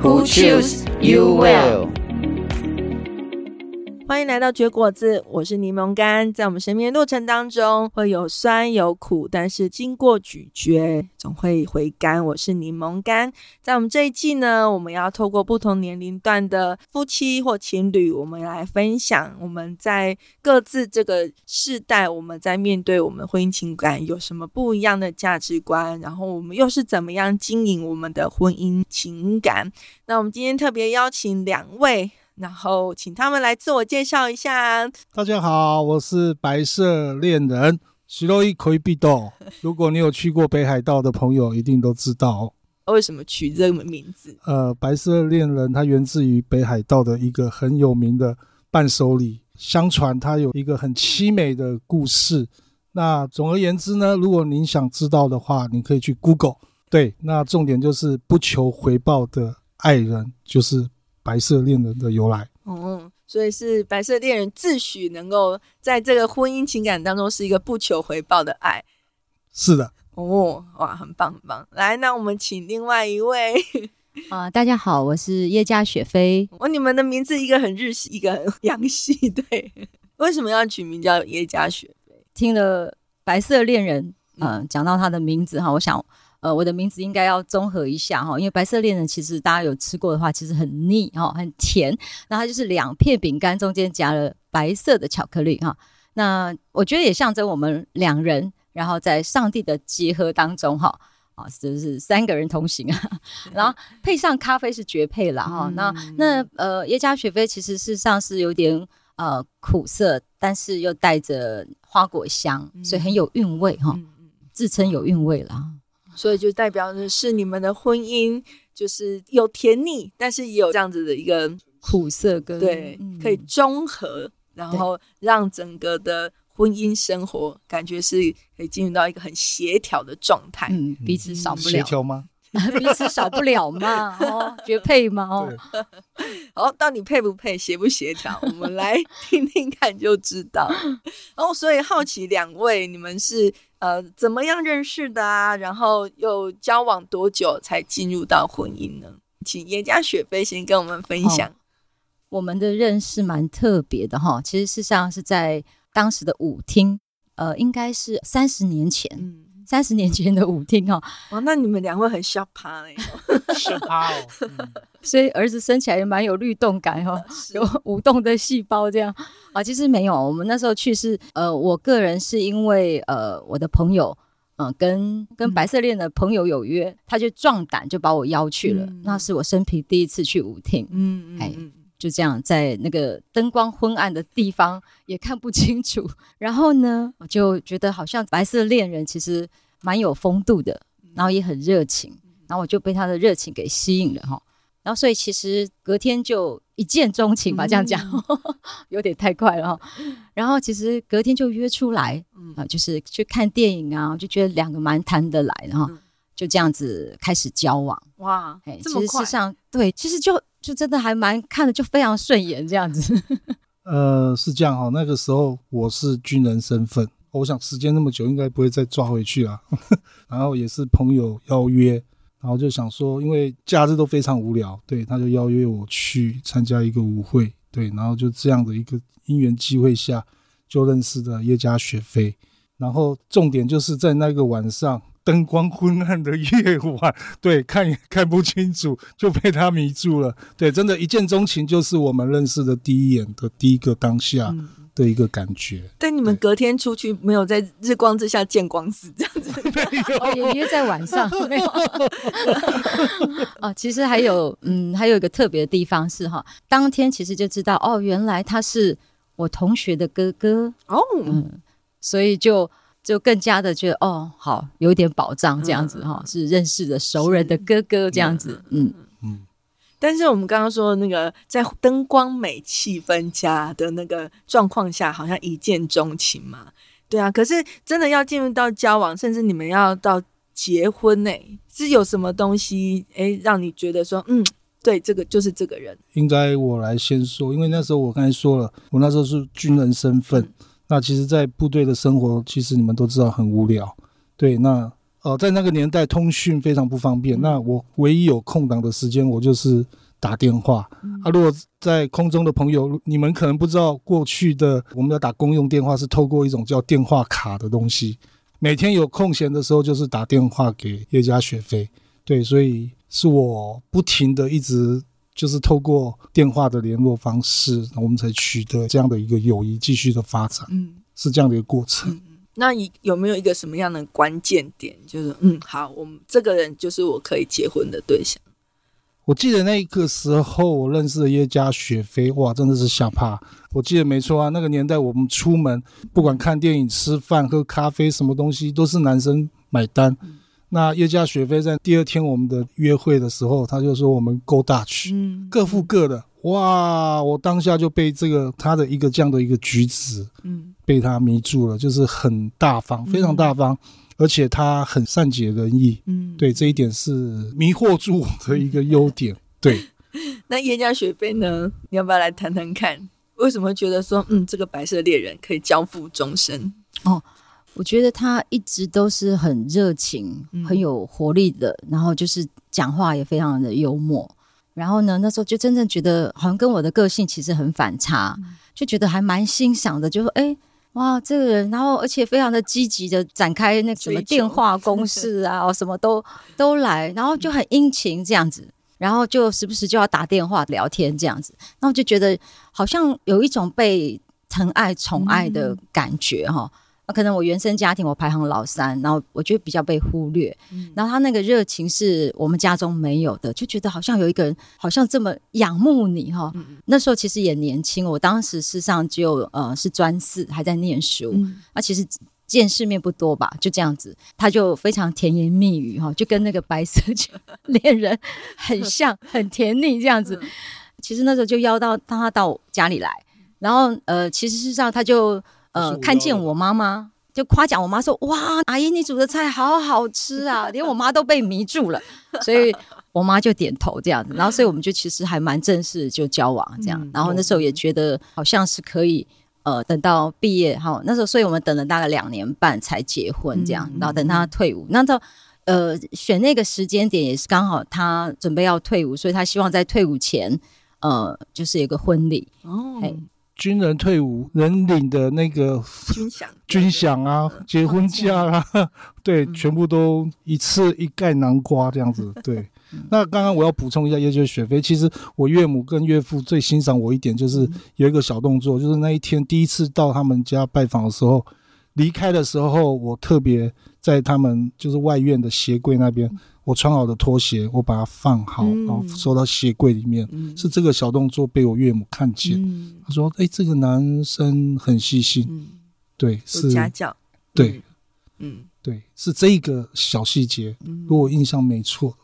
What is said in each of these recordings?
Who choose you well？欢迎来到绝果子，我是柠檬干。在我们生命的路程当中，会有酸有苦，但是经过咀嚼，总会回甘。我是柠檬干。在我们这一季呢，我们要透过不同年龄段的夫妻或情侣，我们来分享我们在各自这个世代，我们在面对我们婚姻情感有什么不一样的价值观，然后我们又是怎么样经营我们的婚姻情感。那我们今天特别邀请两位。然后请他们来自我介绍一下。大家好，我是白色恋人，喜洛伊可以必到。如果你有去过北海道的朋友，一定都知道。为什么取这个名字？呃，白色恋人它源自于北海道的一个很有名的伴手礼，相传它有一个很凄美的故事。那总而言之呢，如果您想知道的话，你可以去 Google。对，那重点就是不求回报的爱人，就是。白色恋人的由来，嗯，所以是白色恋人自诩能够在这个婚姻情感当中是一个不求回报的爱，是的，哦，哇，很棒很棒，来，那我们请另外一位，啊、呃，大家好，我是叶家雪飞，我、哦、你们的名字一个很日系，一个很洋系，对，为什么要取名叫叶家雪飞？听了白色恋人，嗯、呃，讲到他的名字哈，我想。呃，我的名字应该要综合一下哈，因为白色恋人其实大家有吃过的话，其实很腻哈，很甜。那它就是两片饼干中间夹了白色的巧克力哈。那我觉得也象征我们两人，然后在上帝的结合当中哈，啊，就是三个人同行啊。然后配上咖啡是绝配了哈。那那呃，耶加雪菲其实事实上是有点呃苦涩，但是又带着花果香，所以很有韵味哈，自称有韵味了。所以就代表的是你们的婚姻就是有甜腻，但是也有这样子的一个苦涩跟对，可以中和，然后让整个的婚姻生活感觉是可以进入到一个很协调的状态。嗯，彼此少不了协调吗？彼此少不了嘛？哦，绝配吗？哦，好，到底配不配，协不协调？我们来 听听看就知道。哦，所以好奇两位，你们是。呃，怎么样认识的啊？然后又交往多久才进入到婚姻呢？请严家雪飞先跟我们分享。哦，我们的认识蛮特别的哈，其实事实上是在当时的舞厅，呃，应该是三十年前。嗯三十年前的舞厅哦，哦，那你们两位很吓趴嘞，吓趴哦，所以儿子生起来也蛮有律动感哦，有舞动的细胞这样。啊。其实没有，我们那时候去是呃，我个人是因为呃，我的朋友嗯、呃，跟跟白色恋的朋友有约，他就壮胆就把我邀去了，嗯、那是我生平第一次去舞厅，嗯嗯，哎。就这样，在那个灯光昏暗的地方也看不清楚。然后呢，我就觉得好像白色恋人其实蛮有风度的，然后也很热情。然后我就被他的热情给吸引了哈。然后所以其实隔天就一见钟情吧，这样讲 有点太快了哈。然后其实隔天就约出来，啊，就是去看电影啊，就觉得两个蛮谈得来的哈。就这样子开始交往。哇，哎，其实事实上对，其实就。就真的还蛮看着就非常顺眼这样子。呃，是这样哈，那个时候我是军人身份，我想时间那么久应该不会再抓回去了。然后也是朋友邀约，然后就想说，因为假日都非常无聊，对，他就邀约我去参加一个舞会，对，然后就这样的一个因缘机会下就认识了叶家雪菲，然后重点就是在那个晚上。灯光昏暗的夜晚，对，看也看不清楚，就被他迷住了。对，真的，一见钟情就是我们认识的第一眼的第一个当下的一个感觉。嗯、但你们隔天出去没有在日光之下见光死这样子？没有，也约在晚上 没有。哦，其实还有，嗯，还有一个特别的地方是哈，当天其实就知道哦，原来他是我同学的哥哥哦，嗯，所以就。就更加的觉得哦，好，有一点保障这样子哈、嗯，是认识的熟人的哥哥这样子，嗯嗯，嗯。但是我们刚刚说的那个在灯光美、气氛佳的那个状况下，好像一见钟情嘛，对啊。可是真的要进入到交往，甚至你们要到结婚呢，是有什么东西诶让你觉得说，嗯，对，这个就是这个人。应该我来先说，因为那时候我刚才说了，我那时候是军人身份，嗯、那其实，在部队的生活，其实你们都知道很无聊，对，那。呃，在那个年代，通讯非常不方便。那我唯一有空档的时间，我就是打电话。啊，如果在空中的朋友，你们可能不知道，过去的我们要打公用电话是透过一种叫电话卡的东西。每天有空闲的时候，就是打电话给叶家雪菲。对，所以是我不停的一直就是透过电话的联络方式，我们才取得这样的一个友谊继续的发展。嗯，是这样的一个过程。嗯那你有没有一个什么样的关键点？就是嗯，好，我们这个人就是我可以结婚的对象。我记得那个时候我认识的叶家雪飞，哇，真的是吓怕。我记得没错啊，那个年代我们出门不管看电影、吃饭、喝咖啡，什么东西都是男生买单。嗯、那叶家雪菲在第二天我们的约会的时候，他就说我们 go Dutch，嗯，各付各的。哇，我当下就被这个他的一个这样的一个举止，嗯。被他迷住了，就是很大方，非常大方，嗯、而且他很善解人意。嗯，对，这一点是迷惑住我的一个优点。对，那叶家雪菲呢？你要不要来谈谈看，为什么觉得说，嗯，这个白色猎人可以交付终身？哦，我觉得他一直都是很热情、很有活力的，然后就是讲话也非常的幽默。然后呢，那时候就真正觉得，好像跟我的个性其实很反差，嗯、就觉得还蛮欣赏的，就说，哎。哇，这个人，然后而且非常的积极的展开那什么电话攻势啊，哦，什么都都来，然后就很殷勤这样子，然后就时不时就要打电话聊天这样子，然后就觉得好像有一种被疼爱宠爱的感觉哈。嗯可能我原生家庭我排行老三，然后我觉得比较被忽略。嗯、然后他那个热情是我们家中没有的，就觉得好像有一个人好像这么仰慕你哈。嗯、那时候其实也年轻，我当时事实上就呃是专四，还在念书。那、嗯啊、其实见世面不多吧，就这样子，他就非常甜言蜜语哈，就跟那个白色 恋人很像，很甜腻这样子。其实那时候就邀到他到家里来，然后呃，其实事实上他就。呃，看见我妈妈就夸奖我妈说：“哇，阿姨你煮的菜好好吃啊！” 连我妈都被迷住了，所以我妈就点头这样子。然后，所以我们就其实还蛮正式就交往这样。然后那时候也觉得好像是可以，呃，等到毕业哈，那时候所以我们等了大概两年半才结婚这样。然后等他退伍，那到呃选那个时间点也是刚好他准备要退伍，所以他希望在退伍前呃就是有个婚礼哦。军人退伍，人领的那个军饷、军饷啊，结婚假啊，对，全部都一次一概南瓜这样子。对，那刚刚我要补充一下，也就是雪飞，其实我岳母跟岳父最欣赏我一点，就是有一个小动作，就是那一天第一次到他们家拜访的时候，离开的时候，我特别在他们就是外院的鞋柜那边。我穿好的拖鞋，我把它放好，嗯、然后收到鞋柜里面。嗯、是这个小动作被我岳母看见，嗯、他说：“哎、欸，这个男生很细心，嗯、对，是家教，对，嗯，对，是这个小细节。嗯、如果我印象没错的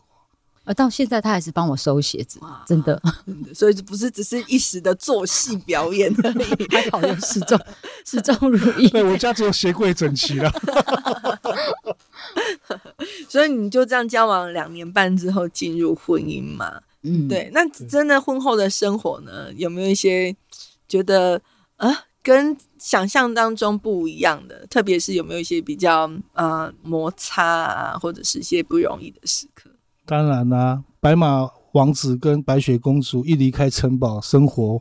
话，而到现在他还是帮我收鞋子，真的，真的，所以不是只是一时的做戏表演而已，还好有始终始终如一。对，我家只有鞋柜整齐了。”所以你就这样交往两年半之后进入婚姻嘛？嗯，对。那真的婚后的生活呢，有没有一些觉得啊，跟想象当中不一样的？特别是有没有一些比较呃摩擦啊，或者是一些不容易的时刻？当然啦、啊，白马王子跟白雪公主一离开城堡生活。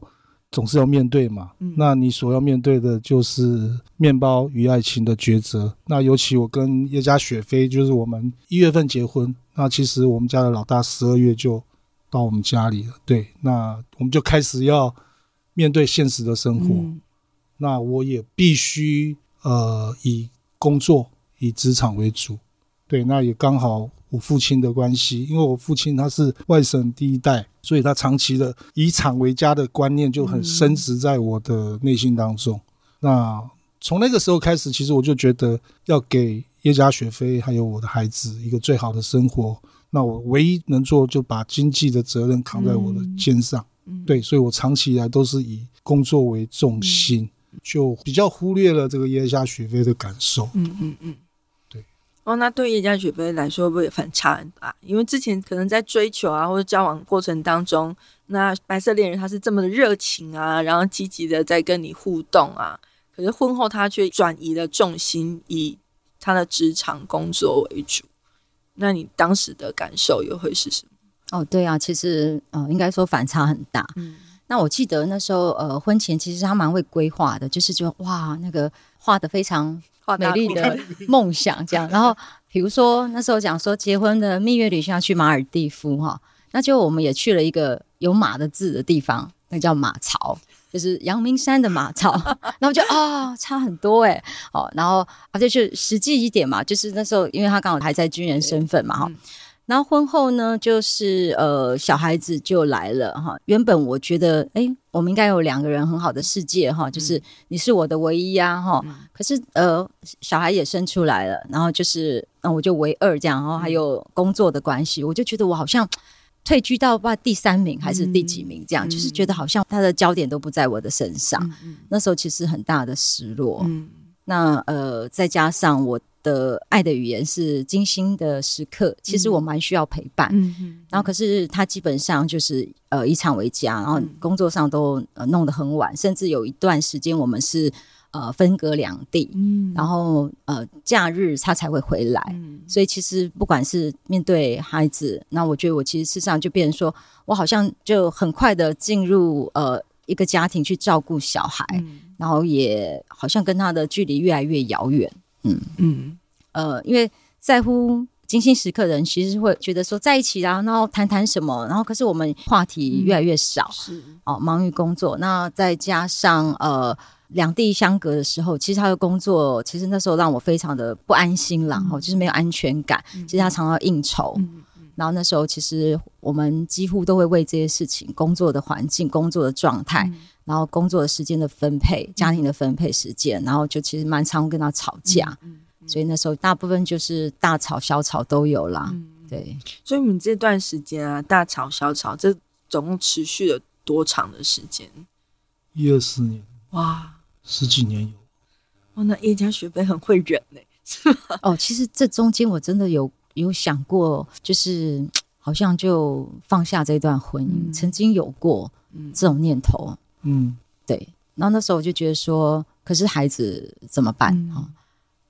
总是要面对嘛，嗯、那你所要面对的就是面包与爱情的抉择。那尤其我跟叶家雪菲，就是我们一月份结婚，那其实我们家的老大十二月就到我们家里了。对，那我们就开始要面对现实的生活。嗯、那我也必须呃以工作以职场为主。对，那也刚好。我父亲的关系，因为我父亲他是外省第一代，所以他长期的以厂为家的观念就很深植在我的内心当中。嗯、那从那个时候开始，其实我就觉得要给叶家雪飞还有我的孩子一个最好的生活，那我唯一能做就把经济的责任扛在我的肩上。嗯、对，所以我长期以来都是以工作为重心，嗯、就比较忽略了这个叶家雪飞的感受。嗯嗯嗯，对。哦，那对叶家雪菲来说会不会反差很大？因为之前可能在追求啊或者交往过程当中，那白色恋人他是这么的热情啊，然后积极的在跟你互动啊，可是婚后他却转移了重心，以他的职场工作为主。那你当时的感受又会是什么？哦，对啊，其实呃，应该说反差很大。嗯，那我记得那时候呃，婚前其实他蛮会规划的，就是就哇，那个画的非常美丽的 梦想这样。然后比如说那时候讲说结婚的蜜月旅行要去马尔地夫哈，那就我们也去了一个有马的字的地方，那叫马槽。就是阳明山的马槽，然后就啊、哦，差很多哎，哦，然后而且就实际一点嘛，就是那时候因为他刚好还在军人身份嘛哈，嗯、然后婚后呢，就是呃小孩子就来了哈。原本我觉得哎，我们应该有两个人很好的世界哈，就是你是我的唯一呀、啊、哈。嗯、可是呃小孩也生出来了，然后就是那我就唯二这样，然后还有工作的关系，我就觉得我好像。退居到吧第三名还是第几名？这样、嗯、就是觉得好像他的焦点都不在我的身上。嗯、那时候其实很大的失落。嗯、那呃，再加上我的爱的语言是精心的时刻，其实我蛮需要陪伴。嗯、然后可是他基本上就是呃以场为家，然后工作上都呃弄得很晚，甚至有一段时间我们是。呃，分隔两地，嗯，然后呃，假日他才会回来，嗯，所以其实不管是面对孩子，那我觉得我其实事实上就变成说，我好像就很快的进入呃一个家庭去照顾小孩，嗯，然后也好像跟他的距离越来越遥远，嗯。嗯，呃，因为在乎精心时刻的人，其实会觉得说在一起啊，然后谈谈什么，然后可是我们话题越来越少，嗯，是。哦，忙于工作，那再加上呃。两地相隔的时候，其实他的工作，其实那时候让我非常的不安心啦，嗯、就是没有安全感。嗯、其实他常常应酬，然后那时候其实我们几乎都会为这些事情、工作的环境、工作的状态，嗯、然后工作的时间的分配、家庭的分配时间，然后就其实蛮常跟他吵架。嗯嗯、所以那时候大部分就是大吵小吵都有啦。嗯、对，所以你这段时间啊，大吵小吵，这总共持续了多长的时间？一二四年。哇！十几年有，哦，那叶家雪菲很会忍呢，是吗？哦，其实这中间我真的有有想过，就是 好像就放下这段婚姻，嗯、曾经有过这种念头，嗯，对。然后那时候我就觉得说，可是孩子怎么办啊？嗯、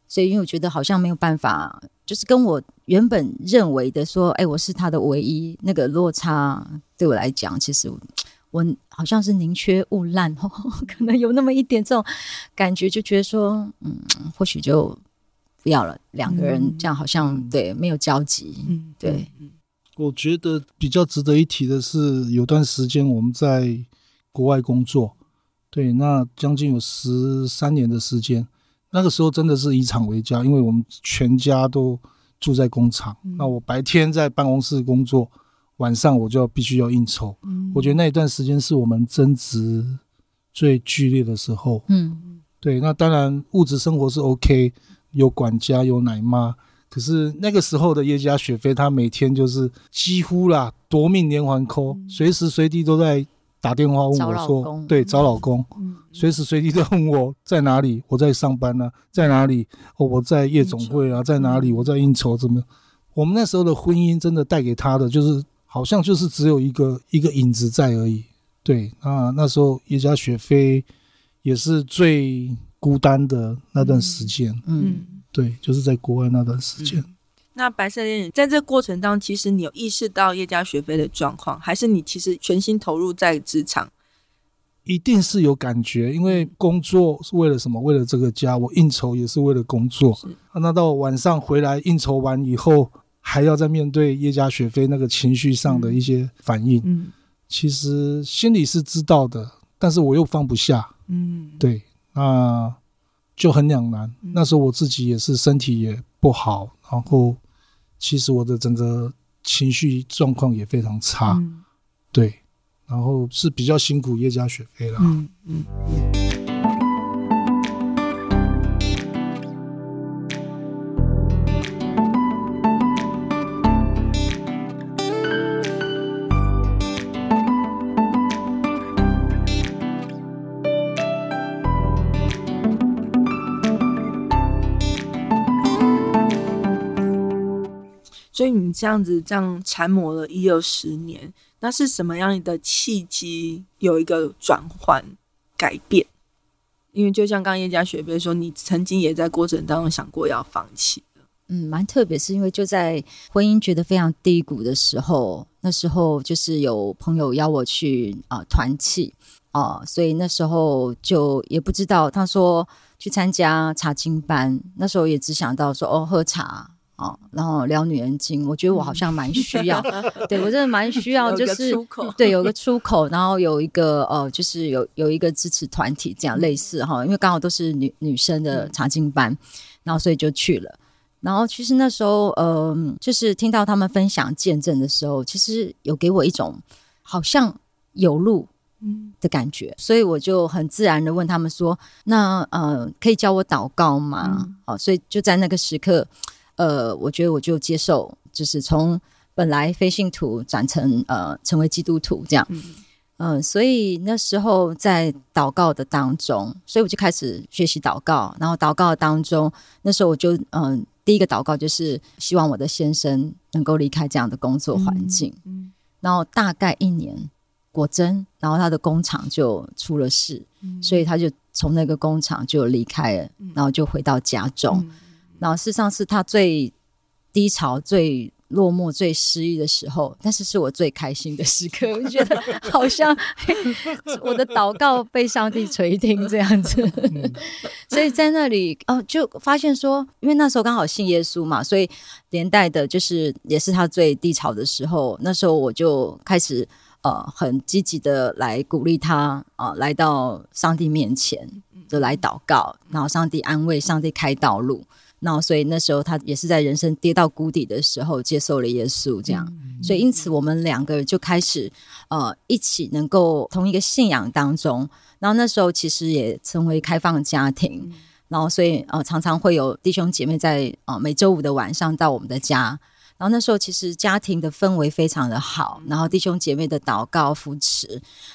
所以因为我觉得好像没有办法，就是跟我原本认为的说，哎，我是他的唯一，那个落差对我来讲，其实。我好像是宁缺毋滥哦，可能有那么一点这种感觉，就觉得说，嗯，或许就不要了。两个人这样好像、嗯、对没有交集，嗯，对。我觉得比较值得一提的是，有段时间我们在国外工作，对，那将近有十三年的时间，那个时候真的是以厂为家，因为我们全家都住在工厂。嗯、那我白天在办公室工作。晚上我就要必须要应酬，嗯、我觉得那一段时间是我们争执最剧烈的时候。嗯，对，那当然物质生活是 OK，有管家有奶妈，可是那个时候的叶家雪飞，她每天就是几乎啦夺命连环 call，随时随地都在打电话问我说，对，找老公，嗯、随时随地都问我在哪里，我在上班呢、啊，在哪里？哦，我在夜总会啊，在哪里？我在应酬，怎么？我们那时候的婚姻真的带给他的就是。好像就是只有一个一个影子在而已，对。那那时候叶家雪菲也是最孤单的那段时间，嗯，对，就是在国外那段时间。嗯、那白色恋人在这个过程当中，其实你有意识到叶家雪菲的状况，还是你其实全心投入在职场？一定是有感觉，因为工作是为了什么？为了这个家，我应酬也是为了工作。是那到晚上回来应酬完以后。还要再面对叶家雪菲那个情绪上的一些反应，嗯，其实心里是知道的，但是我又放不下，嗯，对，那就很两难。嗯，那时候我自己也是身体也不好，然后其实我的整个情绪状况也非常差，嗯，对，然后是比较辛苦叶家雪飞了，嗯嗯。所以你这样子这样缠磨了一二十年，那是什么样的契机有一个转换改变？因为就像刚叶家学妹说，你曾经也在过程当中想过要放弃。嗯，蛮特别，是因为就在婚姻觉得非常低谷的时候，那时候就是有朋友邀我去啊团契啊，所以那时候就也不知道，他说去参加查经班，那时候也只想到说哦喝茶啊，然后聊女人经，我觉得我好像蛮需要，对我真的蛮需要，就是对有个出口，然后有一个呃，就是有有一个支持团体这样类似哈，因为刚好都是女女生的查经班，然后所以就去了。然后其实那时候，嗯、呃，就是听到他们分享见证的时候，其实有给我一种好像有路嗯的感觉，嗯、所以我就很自然的问他们说：“那呃，可以教我祷告吗？”嗯、哦，所以就在那个时刻，呃，我觉得我就接受，就是从本来非信徒转成呃成为基督徒这样，嗯、呃，所以那时候在祷告的当中，所以我就开始学习祷告，然后祷告的当中，那时候我就嗯。呃第一个祷告就是希望我的先生能够离开这样的工作环境。嗯嗯、然后大概一年，果真，然后他的工厂就出了事，嗯、所以他就从那个工厂就离开了，嗯、然后就回到家中。嗯、然后事实上是他最低潮、最落寞、最失意的时候，但是是我最开心的时刻。我觉得 好像我的祷告被上帝垂听这样子，所以在那里哦，就发现说，因为那时候刚好信耶稣嘛，所以连带的就是也是他最低潮的时候。那时候我就开始呃很积极的来鼓励他啊、呃，来到上帝面前就来祷告，然后上帝安慰，上帝开道路。那所以那时候他也是在人生跌到谷底的时候接受了耶稣，这样，所以因此我们两个就开始呃一起能够同一个信仰当中，然后那时候其实也成为开放家庭，然后所以呃常常会有弟兄姐妹在呃每周五的晚上到我们的家。然后那时候其实家庭的氛围非常的好，然后弟兄姐妹的祷告扶持，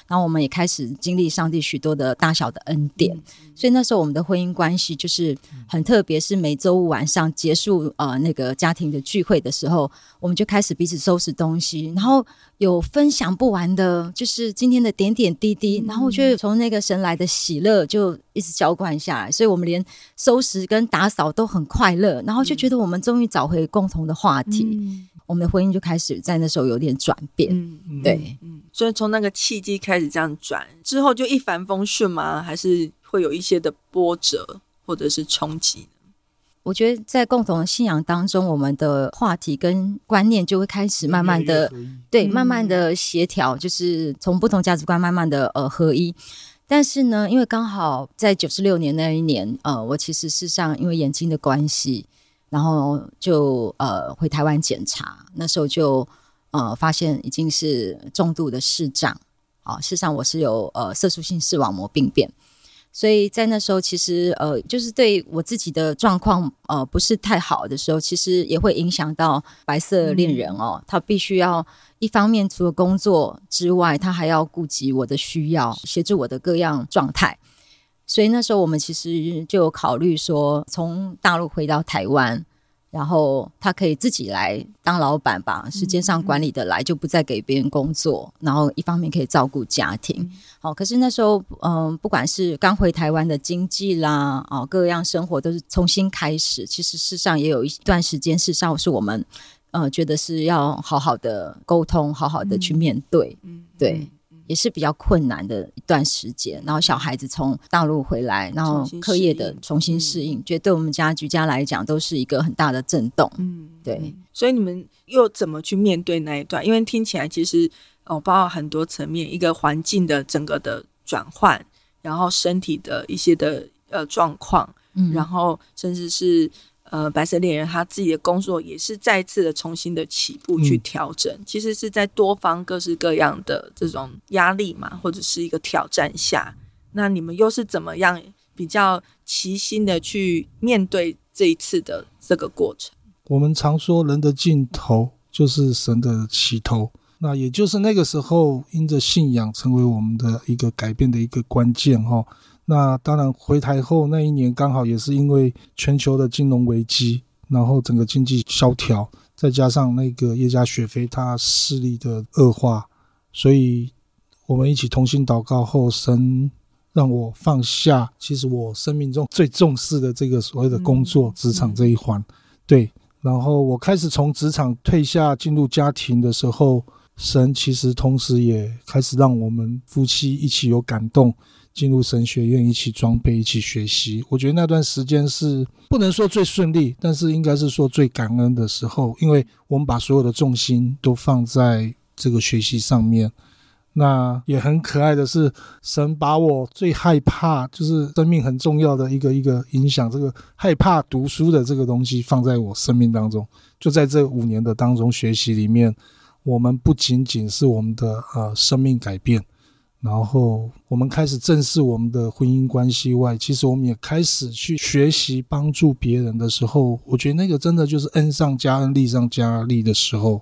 然后我们也开始经历上帝许多的大小的恩典，所以那时候我们的婚姻关系就是很特别，是每周五晚上结束呃那个家庭的聚会的时候，我们就开始彼此收拾东西，然后有分享不完的，就是今天的点点滴滴，然后我觉得从那个神来的喜乐就一直浇灌下来，所以我们连收拾跟打扫都很快乐，然后就觉得我们终于找回共同的话题。嗯，我们的婚姻就开始在那时候有点转变，嗯，对，嗯，所以从那个契机开始这样转之后，就一帆风顺吗？还是会有一些的波折或者是冲击？我觉得在共同的信仰当中，我们的话题跟观念就会开始慢慢的，对，慢慢的协调，就是从不同价值观慢慢的呃合一。但是呢，因为刚好在九十六年那一年，呃，我其实是上因为眼睛的关系。然后就呃回台湾检查，那时候就呃发现已经是重度的视障，啊，事实上我是有呃色素性视网膜病变，所以在那时候其实呃就是对我自己的状况呃不是太好的时候，其实也会影响到白色恋人哦，他必须要一方面除了工作之外，他还要顾及我的需要，协助我的各样状态。所以那时候我们其实就有考虑说，从大陆回到台湾，然后他可以自己来当老板，吧时间上管理的来，就不再给别人工作。然后一方面可以照顾家庭。好，可是那时候，嗯，不管是刚回台湾的经济啦，哦，各样生活都是重新开始。其实事实上也有一段时间，事实上是我们，呃，觉得是要好好的沟通，好好的去面对，嗯，对。也是比较困难的一段时间，然后小孩子从大陆回来，然后课业的重新适应，觉得对我们家居家来讲都是一个很大的震动。嗯，对。所以你们又怎么去面对那一段？因为听起来其实哦，包括很多层面，一个环境的整个的转换，然后身体的一些的呃状况，嗯，然后甚至是。呃，白色恋人他自己的工作也是再次的重新的起步去调整，嗯、其实是在多方各式各样的这种压力嘛，或者是一个挑战下，那你们又是怎么样比较齐心的去面对这一次的这个过程？我们常说人的尽头就是神的起头，那也就是那个时候，因着信仰成为我们的一个改变的一个关键哈。那当然，回台后那一年刚好也是因为全球的金融危机，然后整个经济萧条，再加上那个叶家雪菲他势力的恶化，所以我们一起同心祷告后，神让我放下，其实我生命中最重视的这个所谓的工作、职场这一环，对。然后我开始从职场退下，进入家庭的时候，神其实同时也开始让我们夫妻一起有感动，进入神学院一起装备，一起学习。我觉得那段时间是不能说最顺利，但是应该是说最感恩的时候，因为我们把所有的重心都放在这个学习上面。那也很可爱的是，神把我最害怕，就是生命很重要的一个一个影响，这个害怕读书的这个东西放在我生命当中。就在这五年的当中学习里面，我们不仅仅是我们的呃生命改变，然后我们开始正视我们的婚姻关系外，其实我们也开始去学习帮助别人的时候，我觉得那个真的就是恩上加恩，利上加利的时候。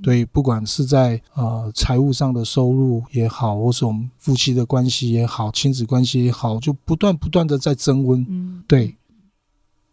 对，不管是在呃财务上的收入也好，或是我们夫妻的关系也好，亲子关系也好，就不断不断的在增温。嗯，对，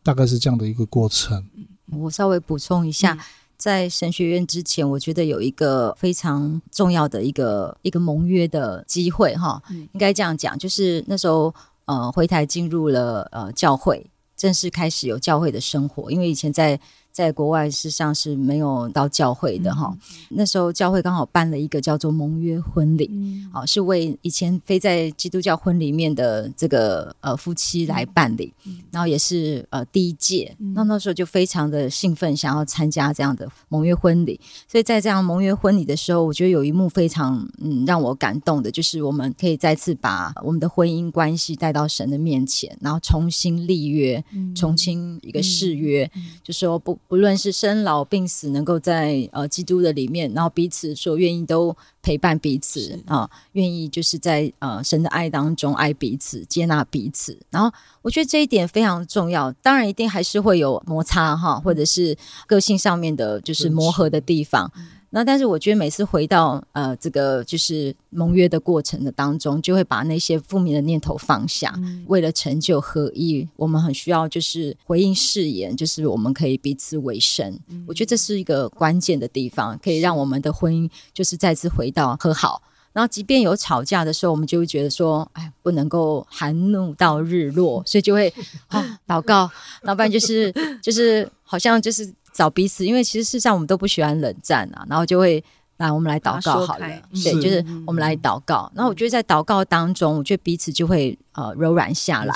大概是这样的一个过程。我稍微补充一下，嗯、在神学院之前，我觉得有一个非常重要的一个一个盟约的机会哈，嗯、应该这样讲，就是那时候呃回台进入了呃教会，正式开始有教会的生活，因为以前在。在国外事实上是没有到教会的哈，嗯、那时候教会刚好办了一个叫做盟约婚礼，好、嗯、是为以前非在基督教婚里面的这个呃夫妻来办理，嗯、然后也是呃第一届，嗯、那那时候就非常的兴奋，想要参加这样的盟约婚礼，所以在这样盟约婚礼的时候，我觉得有一幕非常嗯让我感动的，就是我们可以再次把我们的婚姻关系带到神的面前，然后重新立约，嗯、重新一个誓约，嗯、就说不。无论是生老病死，能够在呃基督的里面，然后彼此说愿意都陪伴彼此啊，愿意就是在呃神的爱当中爱彼此，接纳彼此。然后我觉得这一点非常重要。当然，一定还是会有摩擦哈，或者是个性上面的，就是磨合的地方。那但是我觉得每次回到呃这个就是盟约的过程的当中，就会把那些负面的念头放下，嗯、为了成就合一，我们很需要就是回应誓言，就是我们可以彼此为生。嗯、我觉得这是一个关键的地方，可以让我们的婚姻就是再次回到和好。然后即便有吵架的时候，我们就会觉得说，哎，不能够含怒到日落，所以就会啊祷告，要不然就是就是好像就是。找彼此，因为其实事实上我们都不喜欢冷战啊，然后就会来我们来祷告好了，对，就是我们来祷告。然后我觉得在祷告当中，我觉得彼此就会呃柔软下来，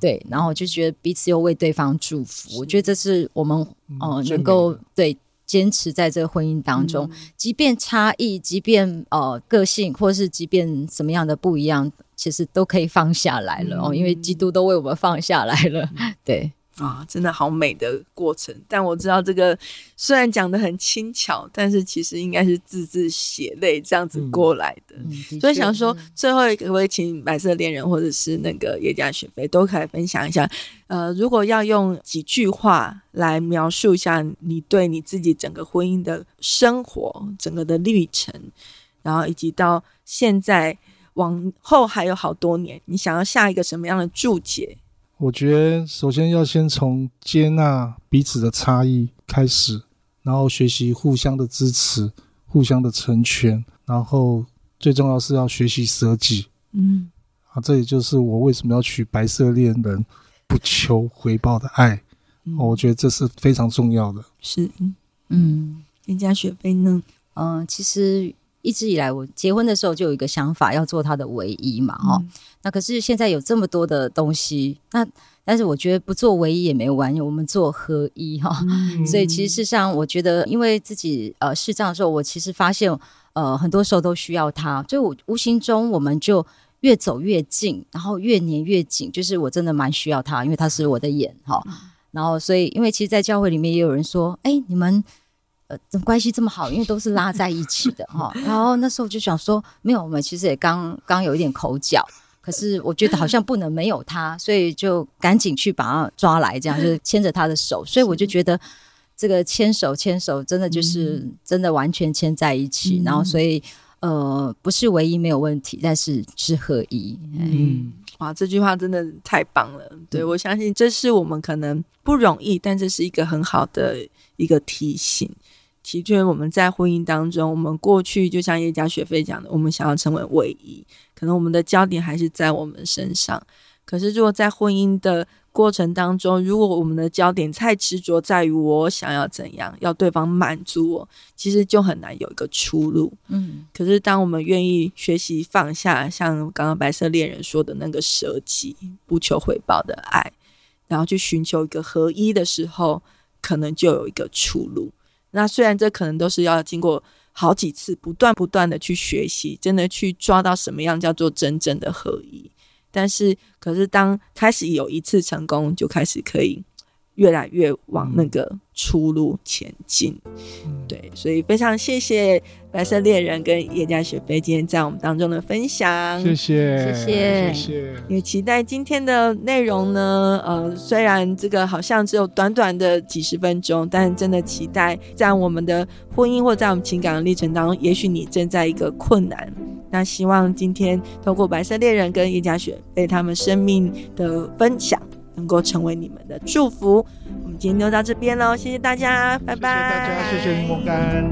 对，然后我就觉得彼此又为对方祝福。我觉得这是我们呃能够对坚持在这个婚姻当中，即便差异，即便呃个性，或是即便什么样的不一样，其实都可以放下来了哦，因为基督都为我们放下来了，对。啊，真的好美的过程！但我知道这个虽然讲的很轻巧，但是其实应该是字字血泪这样子过来的。嗯嗯、所以想说，最后一个可不可以请白色恋人或者是那个叶家雪飞都可以分享一下？呃，如果要用几句话来描述一下你对你自己整个婚姻的生活、整个的历程，然后以及到现在往后还有好多年，你想要下一个什么样的注解？我觉得首先要先从接纳彼此的差异开始，然后学习互相的支持、互相的成全，然后最重要是要学习舍己。嗯，啊，这也就是我为什么要取白色恋人，不求回报的爱。嗯，我觉得这是非常重要的。是，嗯，人家雪菲呢？嗯，其实。一直以来，我结婚的时候就有一个想法，要做他的唯一嘛，哈、嗯。那可是现在有这么多的东西，那但是我觉得不做唯一也没有我们做合一哈。嗯、所以其实事实上，我觉得因为自己呃视障的时候，我其实发现呃很多时候都需要他，所以我无形中我们就越走越近，然后越黏越紧。就是我真的蛮需要他，因为他是我的眼哈。然后所以因为其实，在教会里面也有人说，哎，你们。呃，怎么关系这么好？因为都是拉在一起的哈。然后那时候就想说，没有，我们其实也刚刚有一点口角，可是我觉得好像不能没有他，所以就赶紧去把他抓来，这样就是牵着他的手。所以我就觉得这个牵手牵手真的就是真的完全牵在一起。然后所以呃，不是唯一没有问题，但是是合一。嗯。哇，这句话真的太棒了！对，我相信这是我们可能不容易，但这是一个很好的一个提醒。的确，我们在婚姻当中，我们过去就像叶家学飞讲的，我们想要成为唯一，可能我们的焦点还是在我们身上。可是，如果在婚姻的过程当中，如果我们的焦点太执着在于我想要怎样，要对方满足我，其实就很难有一个出路。嗯，可是当我们愿意学习放下，像刚刚白色恋人说的那个舍己、不求回报的爱，然后去寻求一个合一的时候，可能就有一个出路。那虽然这可能都是要经过好几次不断不断的去学习，真的去抓到什么样叫做真正的合一。但是，可是当开始有一次成功，就开始可以越来越往那个出路前进。嗯、对，所以非常谢谢白色恋人跟叶家雪菲今天在我们当中的分享，谢谢，谢谢，谢谢。也期待今天的内容呢，呃，虽然这个好像只有短短的几十分钟，但真的期待在我们的婚姻或在我们情感的历程当中，也许你正在一个困难。那希望今天透过白色恋人跟叶家雪被他们生命的分享，能够成为你们的祝福，我们今天就到这边喽，谢谢大家，拜拜，谢谢大家，谢谢干。